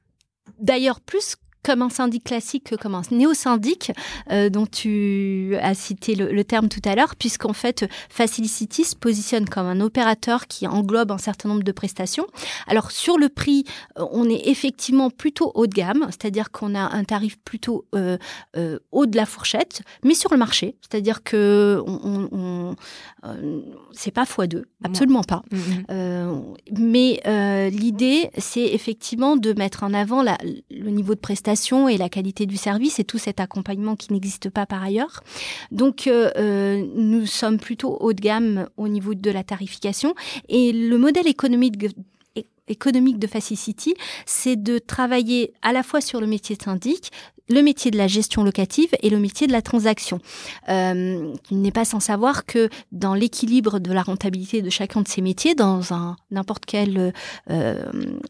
d'ailleurs plus comme un syndic classique que comme un néo-syndic, euh, dont tu as cité le, terme tout à l'heure, puisqu'en fait, Facilicity se positionne comme un opérateur qui englobe un certain nombre de prestations. Alors, sur le prix, euh, on est effectivement plutôt haut de gamme, c'est-à-dire qu'on a un tarif plutôt euh, euh, haut de la fourchette, mais sur le marché, c'est-à-dire que on, on, c'est pas x2, absolument pas. Mm-hmm. mais l'idée, c'est effectivement de mettre en avant la, le niveau de prestation et la qualité du service et tout cet accompagnement qui n'existe pas par ailleurs. Donc, euh, euh, nous sommes plutôt haut de gamme au niveau de la tarification et le modèle économique de Facility, c'est de travailler à la fois sur le métier syndic, le métier de la gestion locative et le métier de la transaction. Euh, il n'est pas sans savoir que dans l'équilibre de la rentabilité de chacun de ces métiers, dans un n'importe quel euh,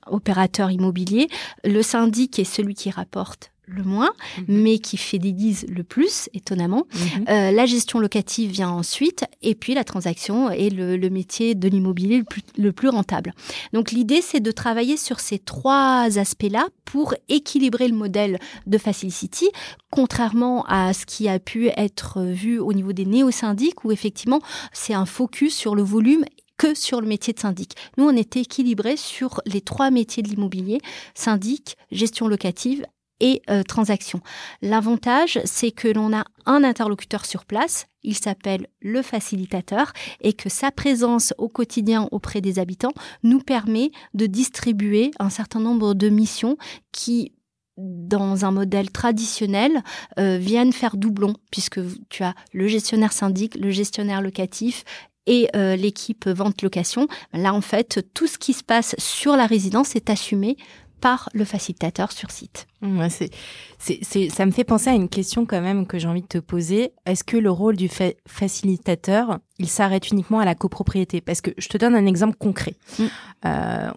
opérateur immobilier, le syndic est celui qui rapporte le moins, mhm. mais qui fidélise le plus, étonnamment. Mhm. Euh, la gestion locative vient ensuite, et puis la transaction est le, métier de l'immobilier le plus, le plus, rentable. Donc l'idée, c'est de travailler sur ces trois aspects-là pour équilibrer le modèle de Facility, contrairement à ce qui a pu être vu au niveau des néo-syndics, où effectivement, c'est un focus sur le volume que sur le métier de syndic. Nous, on était équilibré sur les trois métiers de l'immobilier, syndic, gestion locative et transactions. L'avantage, c'est que l'on a un interlocuteur sur place, il s'appelle le facilitateur, et que sa présence au quotidien auprès des habitants nous permet de distribuer un certain nombre de missions qui dans un modèle traditionnel, euh, viennent faire doublon, puisque tu as le gestionnaire syndic, le gestionnaire locatif et euh, l'équipe vente-location. Là, en fait, tout ce qui se passe sur la résidence est assumé par le facilitateur sur site. Ouais, ça me fait penser à une question quand même que j'ai envie de te poser. Est-ce que le rôle du facilitateur, il s'arrête uniquement à la copropriété? Parce que je te donne un exemple concret. Mm. Euh,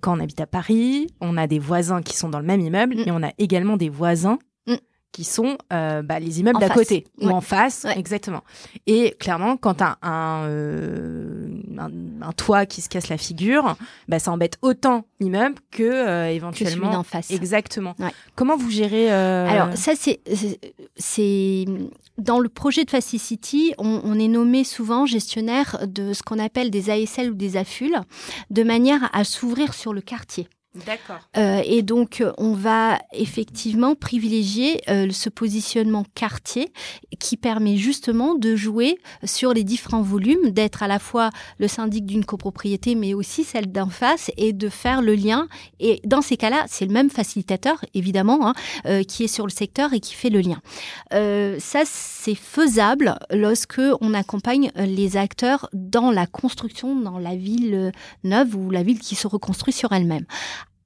quand on habite à Paris, on a des voisins qui sont dans le même immeuble mm. et on a également des voisins qui sont euh, bah, les immeubles d'à côté ou en face, exactement. Et clairement, quand tu as euh, un, un, toit qui se casse la figure, bah, ça embête autant l'immeuble que euh, éventuellement en face. Exactement. Comment vous gérez Alors ça c'est c'est dans le projet de Facility, on, on, est nommé souvent gestionnaire de ce qu'on appelle des ASL ou des AFUL, de manière à s'ouvrir sur le quartier. D'accord. Euh, et donc, on va effectivement privilégier euh, ce positionnement quartier qui permet justement de jouer sur les différents volumes, d'être à la fois le syndic d'une copropriété, mais aussi celle d'en face, et de faire le lien. Et dans ces cas-là, c'est le même facilitateur, évidemment, hein, euh, qui est sur le secteur et qui fait le lien. ça, c'est faisable lorsque on accompagne les acteurs dans la construction, dans la ville neuve ou la ville qui se reconstruit sur elle-même.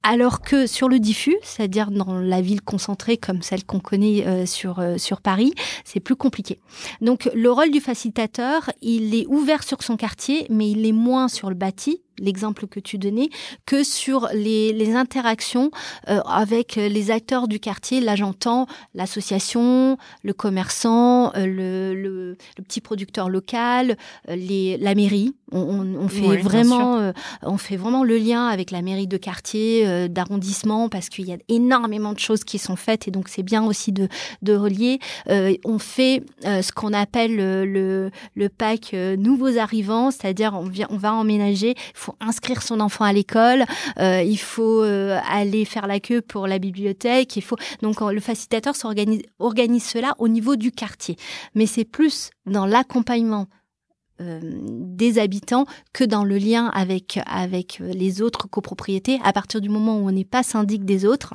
Alors que sur le diffus, c'est-à-dire dans la ville concentrée comme celle qu'on connaît euh, sur, euh, sur Paris, c'est plus compliqué. Donc le rôle du facilitateur, il est ouvert sur son quartier, mais il est moins sur le bâti, l'exemple que tu donnais, que sur les, les interactions euh, avec les acteurs du quartier. Là, j'entends l'association, le commerçant, euh, le, le, le, petit producteur local, euh, les, la mairie. On, on, on fait vraiment, on fait vraiment le lien avec la mairie de quartier, d'arrondissement, parce qu'il y a énormément de choses qui sont faites et donc c'est bien aussi de, de relier. on fait ce qu'on appelle le, le, pack nouveaux arrivants, c'est-à-dire on, vient, on va emménager. faut inscrire son enfant à l'école, euh, il faut euh, aller faire la queue pour la bibliothèque, il faut donc le facilitateur s'organise organise cela au niveau du quartier. Mais c'est plus dans l'accompagnement euh, des habitants que dans le lien avec avec les autres copropriétés. À partir du moment où on n'est pas syndic des autres,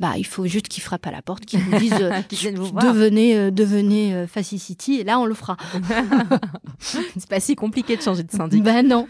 bah, il faut juste qu'ils frappent à la porte, qu'ils nous disent euh, [LAUGHS] devenez, euh, devenez euh, Facility, et là on le fera. [LAUGHS] c'est pas si compliqué de changer de syndic. Ben non.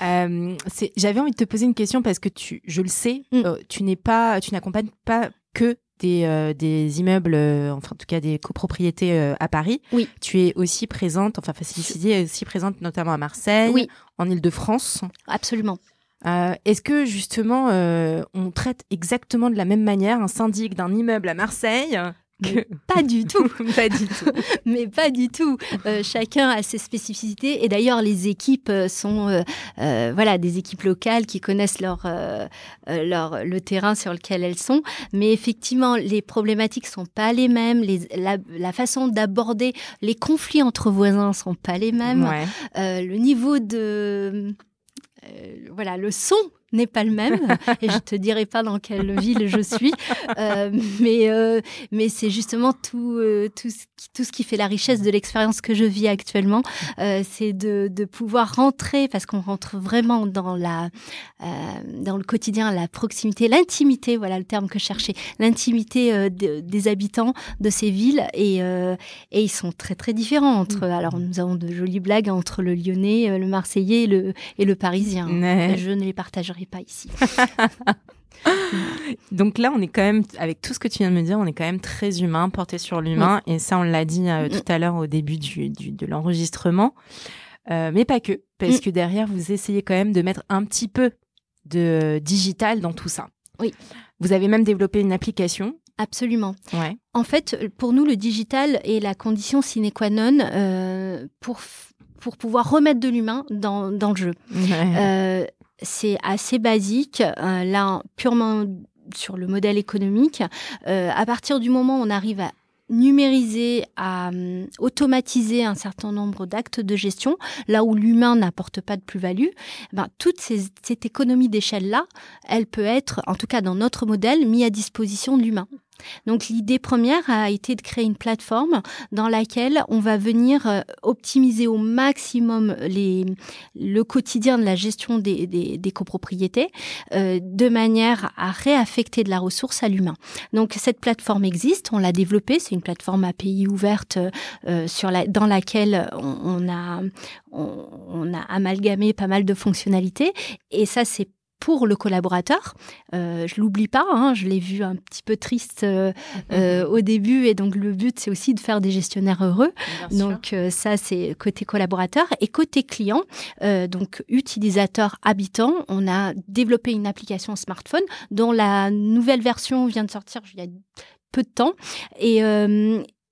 [LAUGHS] J'avais envie de te poser une question parce que tu, je le sais, mm. tu n'es pas, tu n'accompagnes pas que des, des, immeubles, enfin en tout cas des copropriétés à Paris. Oui. Tu es aussi présente, enfin Facility est aussi présente notamment à Marseille, oui. en Ile-de-France. Absolument. Euh, Est-ce que justement euh, on traite exactement de la même manière un syndic d'un immeuble à Marseille [LAUGHS] Pas du tout, [LAUGHS] pas du tout. Mais pas du tout. Euh, chacun a ses spécificités et d'ailleurs les équipes sont euh, voilà des équipes locales qui connaissent leur euh, leur le terrain sur lequel elles sont. Mais effectivement les problématiques sont pas les mêmes, les, la, la façon d'aborder les conflits entre voisins sont pas les mêmes. Ouais. le niveau de euh, voilà, le son n'est pas le même [LAUGHS] et je te dirai pas dans quelle ville je suis euh, mais euh, mais c'est justement tout euh, tout ce qui, tout ce qui fait la richesse de l'expérience que je vis actuellement c'est de, de pouvoir rentrer parce qu'on rentre vraiment dans la dans le quotidien la proximité l'intimité voilà le terme que je cherchais l'intimité de, des habitants de ces villes et et ils sont très très différents entre mmh. alors nous avons de jolies blagues entre le lyonnais le marseillais et le et le parisien je ne les partagerai pas ici. [LAUGHS] Donc là, on est quand même, avec tout ce que tu viens de me dire, on est quand même très humain, porté sur l'humain. Oui. Et ça, on l'a dit euh, tout à l'heure au début du, du de l'enregistrement. Euh, mais pas que, parce mm. que derrière, vous essayez quand même de mettre un petit peu de digital dans tout ça. Oui. Vous avez même développé une application. Absolument. Ouais. En fait, pour nous, le digital est la condition sine qua non euh, pour pour pouvoir remettre de l'humain dans, dans le jeu. Ouais. Euh, c'est assez basique. Euh, là, purement sur le modèle économique, euh, à partir du moment où on arrive à numériser, à um, automatiser un certain nombre d'actes de gestion, là où l'humain n'apporte pas de plus-value, ben, toute cette économie d'échelle-là, elle peut être, en tout cas dans notre modèle, mise à disposition de l'humain. Donc l'idée première a été de créer une plateforme dans laquelle on va venir euh, optimiser au maximum le quotidien de la gestion des, copropriétés euh, de manière à réaffecter de la ressource à l'humain. Donc cette plateforme existe, on l'a développée, c'est une plateforme API ouverte euh, dans laquelle on, a on, a amalgamé pas mal de fonctionnalités et ça c'est pour le collaborateur. Euh, je l'oublie pas, hein, je l'ai vu un petit peu triste euh, euh, au début et donc le but c'est aussi de faire des gestionnaires heureux. donc euh, ça c'est côté collaborateur et côté client, donc utilisateur habitant, on a développé une application smartphone dont la nouvelle version vient de sortir il y a peu de temps et,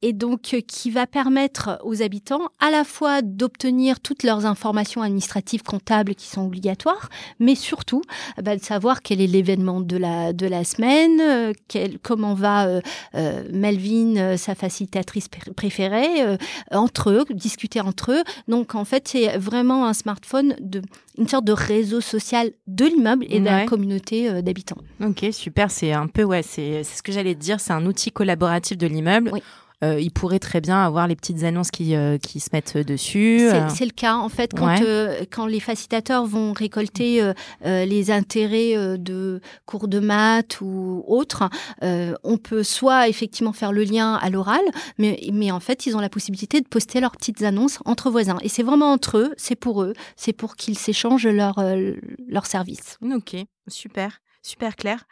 et donc euh, qui va permettre aux habitants à la fois d'obtenir toutes leurs informations administratives comptables qui sont obligatoires, mais surtout bah, de savoir quel est l'événement de la de la semaine, euh, quel, comment va euh, euh Melvin, sa facilitatrice préférée, entre eux, discuter entre eux. Donc en fait, c'est vraiment un smartphone de une sorte de réseau social de l'immeuble et de la communauté d'habitants. Ok, super. C'est un peu ouais, c'est ce que j'allais te dire. C'est un outil collaboratif de l'immeuble. Oui euh, il pourrait très bien avoir les petites annonces qui, euh, qui se mettent dessus. C'est le cas en fait quand, euh, quand les facilitateurs vont récolter euh, les intérêts de cours de maths ou autres, on peut soit effectivement faire le lien à l'oral, mais, mais en fait ils ont la possibilité de poster leurs petites annonces entre voisins. Et c'est vraiment entre eux, c'est pour eux, c'est pour qu'ils s'échangent leurs leur services. Ok, super super clair.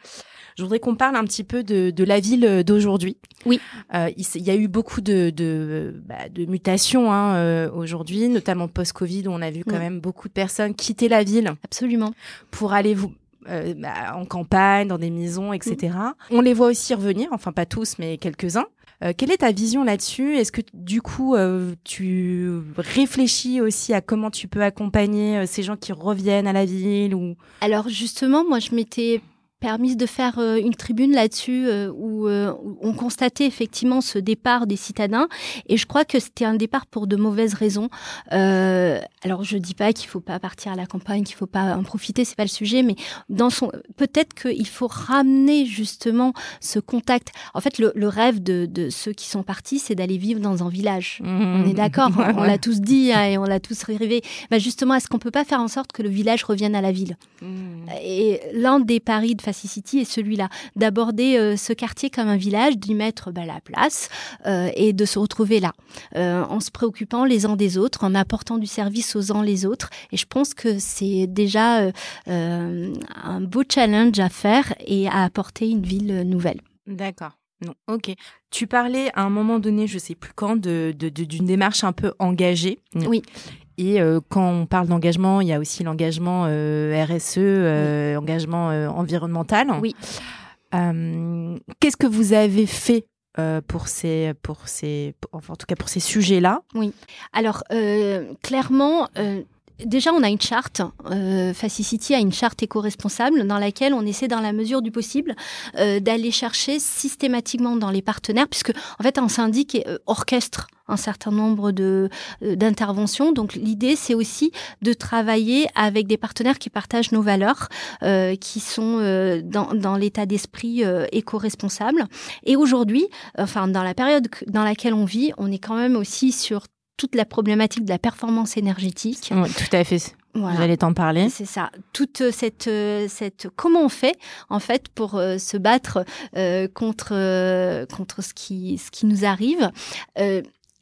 Je voudrais qu'on parle un petit peu de, de la ville d'aujourd'hui. Oui. Euh, il, y a eu beaucoup de, de, bah, de mutations hein, euh, aujourd'hui, notamment post-Covid, où on a vu quand même beaucoup de personnes quitter la ville. Absolument. Pour aller vous, euh, bah, en campagne, dans des maisons, etc. On les voit aussi revenir, enfin pas tous, mais quelques-uns. Euh, quelle est ta vision là-dessus? Est-ce que du coup, euh, tu réfléchis aussi à comment tu peux accompagner euh, ces gens qui reviennent à la ville ou? Alors justement, moi, je m'étais permis de faire euh, une tribune là-dessus euh, euh, où, on constatait effectivement ce départ des citadins et je crois que c'était un départ pour de mauvaises raisons. alors je dis pas qu'il faut pas partir à la campagne, qu'il faut pas en profiter, c'est pas le sujet, mais dans son peut-être qu'il faut ramener justement ce contact. En fait, le, rêve de, de, ceux qui sont partis, c'est d'aller vivre dans un village. Mmh. On est d'accord, [LAUGHS] on, l'a tous dit hein, et on l'a tous rêvé. Bah justement, est-ce qu'on peut pas faire en sorte que le village revienne à la ville? Mmh. Et l'un des paris de City est celui-là, d'aborder euh, ce quartier comme un village, d'y mettre bah, la place euh, et de se retrouver là, euh, en se préoccupant les uns des autres, en apportant du service aux uns les autres. Et je pense que c'est déjà un beau challenge à faire et à apporter une ville nouvelle. D'accord. Non, ok. Tu parlais à un moment donné, je sais plus quand, de, d'une démarche un peu engagée. Oui. Et euh, quand on parle d'engagement, il y a aussi l'engagement euh, RSE, euh, engagement environnemental. Oui. Qu'est-ce que vous avez fait pour ces, pour ces, en tout cas pour ces sujets-là? Oui. Alors clairement, Déjà, on a une charte. Euh, Facicity a une charte éco-responsable dans laquelle on essaie, dans la mesure du possible, euh, d'aller chercher systématiquement dans les partenaires, puisque en fait, un syndic euh, orchestre un certain nombre de euh, d'interventions. Donc, l'idée, c'est aussi de travailler avec des partenaires qui partagent nos valeurs, euh, qui sont euh, dans, dans l'état d'esprit éco-responsable. Et aujourd'hui, enfin, dans la période dans laquelle on vit, on est quand même aussi sur toute la problématique de la performance énergétique. tout à fait. Voilà. J'allais t'en parler. C'est ça. Toute cette, cette, comment on fait en fait pour euh, se battre euh, contre euh, contre ce qui ce qui nous arrive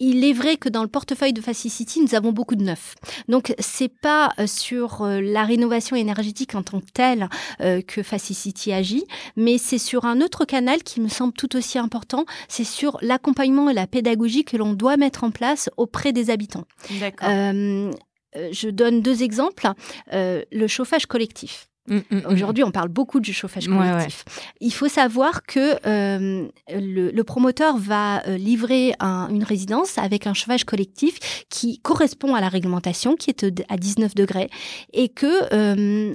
il est vrai que dans le portefeuille de Facicity, nous avons beaucoup de neufs. Donc, c'est pas euh, sur euh, la rénovation énergétique en tant que telle euh, que Facicity agit, mais c'est sur un autre canal qui me semble tout aussi important. C'est sur l'accompagnement et la pédagogie que l'on doit mettre en place auprès des habitants. D'accord. je donne deux exemples. le chauffage collectif. Mm, mm, mm. Aujourd'hui, on parle beaucoup du chauffage collectif. Il faut savoir que euh, le, promoteur va euh, livrer une résidence avec un chauffage collectif qui correspond à la réglementation, qui est à 19 degrés, et que euh,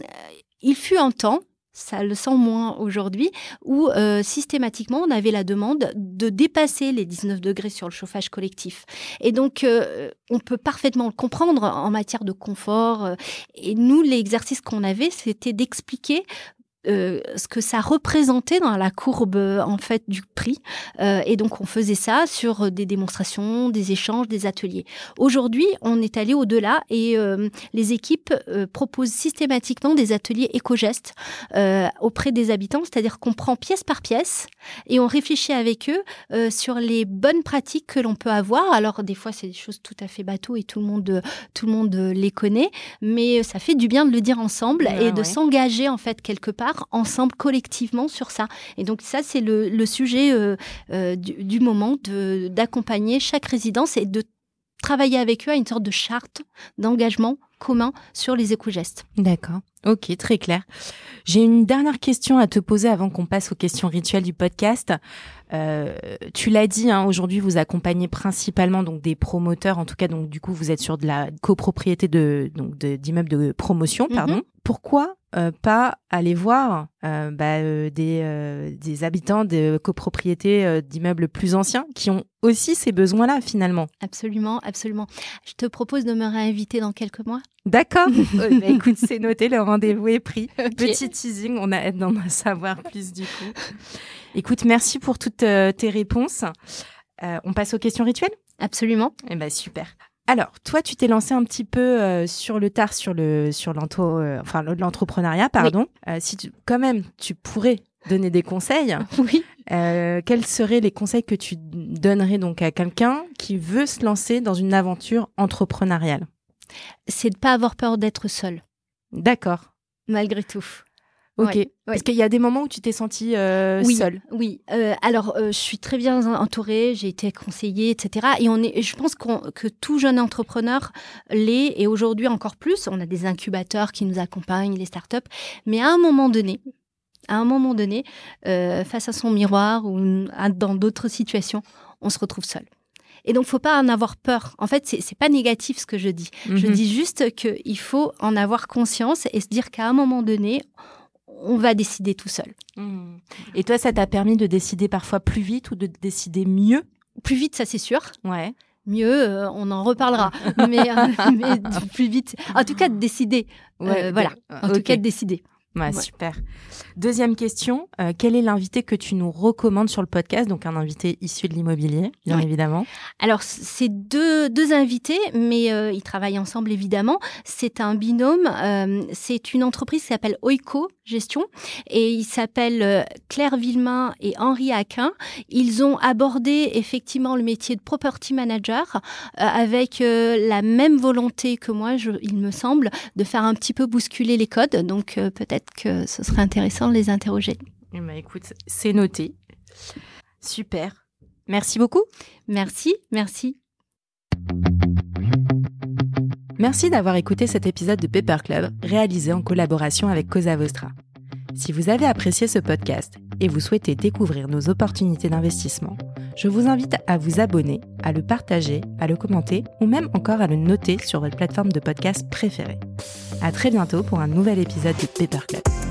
il fut un temps ça le sent moins aujourd'hui, où euh, systématiquement on avait la demande de dépasser les 19 degrés sur le chauffage collectif. Et donc euh, on peut parfaitement le comprendre en matière de confort. Euh, et nous, l'exercice qu'on avait, c'était d'expliquer ce que ça représentait dans la courbe en fait du prix. et donc on faisait ça sur des démonstrations, des échanges, des ateliers. Aujourd'hui, on est allé au-delà et les équipes proposent systématiquement des ateliers éco-gestes auprès des habitants, c'est-à-dire qu'on prend pièce par pièce et on réfléchit avec eux sur les bonnes pratiques que l'on peut avoir. Alors des fois c'est des choses tout à fait bateau et tout le monde tout le monde les connaît, mais ça fait du bien de le dire ensemble et de s'engager en fait quelque part ensemble collectivement sur ça. Et donc ça c'est le, sujet euh, euh, du, du, moment d'accompagner chaque résidence et de travailler avec eux à une sorte de charte d'engagement commun sur les éco-gestes. D'accord. Ok, très clair. J'ai une dernière question à te poser avant qu'on passe aux questions rituelles du podcast. Euh, tu l'as dit, hein, aujourd'hui vous accompagnez principalement donc des promoteurs, en tout cas donc du coup vous êtes sur de la copropriété de donc d'immeubles de, promotion, pardon. Mhm. Pourquoi euh, pas aller voir euh, bah, euh, des, des, habitants de copropriétés d'immeubles plus anciens qui ont aussi ces besoins-là finalement? Absolument, absolument. Je te propose de me réinviter dans quelques mois. D'accord. [LAUGHS] Bah, écoute, c'est noté, le rendez-vous est pris. Petit teasing, on a hâte d'en savoir plus du coup. Écoute, merci pour toutes tes réponses. on passe aux questions rituelles? Absolument. Eh ben super. Alors, toi, tu t'es lancé un petit peu euh, sur le tard sur le sur euh, enfin l'entrepreneuriat, pardon. Euh, si tu, quand même, tu pourrais donner des conseils. [LAUGHS] Oui. quels seraient les conseils que tu donnerais donc à quelqu'un qui veut se lancer dans une aventure entrepreneuriale? C'est de pas avoir peur d'être seul. D'accord. Malgré tout. Ok. Parce qu'il y a des moments où tu t'es sentie euh, oui, seule. Oui. Euh, alors, euh, je suis très bien entourée. J'ai été conseillée, etc. Et on est. Je pense que tout jeune entrepreneur l'est. Et aujourd'hui encore plus. On a des incubateurs qui nous accompagnent, les startups. Mais à un moment donné, à un moment donné, face à son miroir ou dans d'autres situations, on se retrouve seul. Et donc, faut pas en avoir peur. En fait, c'est, c'est pas négatif ce que je dis. Je mhm. dis juste qu'il faut en avoir conscience et se dire qu'à un moment donné, on va décider tout seul. Mmh. Et toi, ça t'a permis de décider parfois plus vite ou de décider mieux? Plus vite, ça c'est sûr. Ouais. Mieux, euh, on en reparlera. [LAUGHS] mais, euh, [LAUGHS] mais, plus vite. En tout cas, de décider. Euh, voilà. En tout cas, de décider. Ouais, Super. Deuxième question, euh, quel est l'invité que tu nous recommandes sur le podcast? Donc un invité issu de l'immobilier, bien évidemment. Alors c'est deux, deux invités, mais euh, ils travaillent ensemble évidemment. C'est un binôme, euh, c'est une entreprise qui s'appelle Oiko Gestion et ils s'appellent Claire Villemain et Henri Aquin. Ils ont abordé effectivement le métier de property manager avec la même volonté que moi, je, il me semble, de faire un petit peu bousculer les codes. Donc peut-être que ce serait intéressant de les interroger. Eh ben, écoute, c'est noté. Super. Merci beaucoup. Merci, merci. Merci d'avoir écouté cet épisode de Paper Club réalisé en collaboration avec Cosa Vostra. Si vous avez apprécié ce podcast et vous souhaitez découvrir nos opportunités d'investissement, je vous invite à vous abonner, à le partager, à le commenter ou même encore à le noter sur votre plateforme de podcast préférée. À très bientôt pour un nouvel épisode de Paper.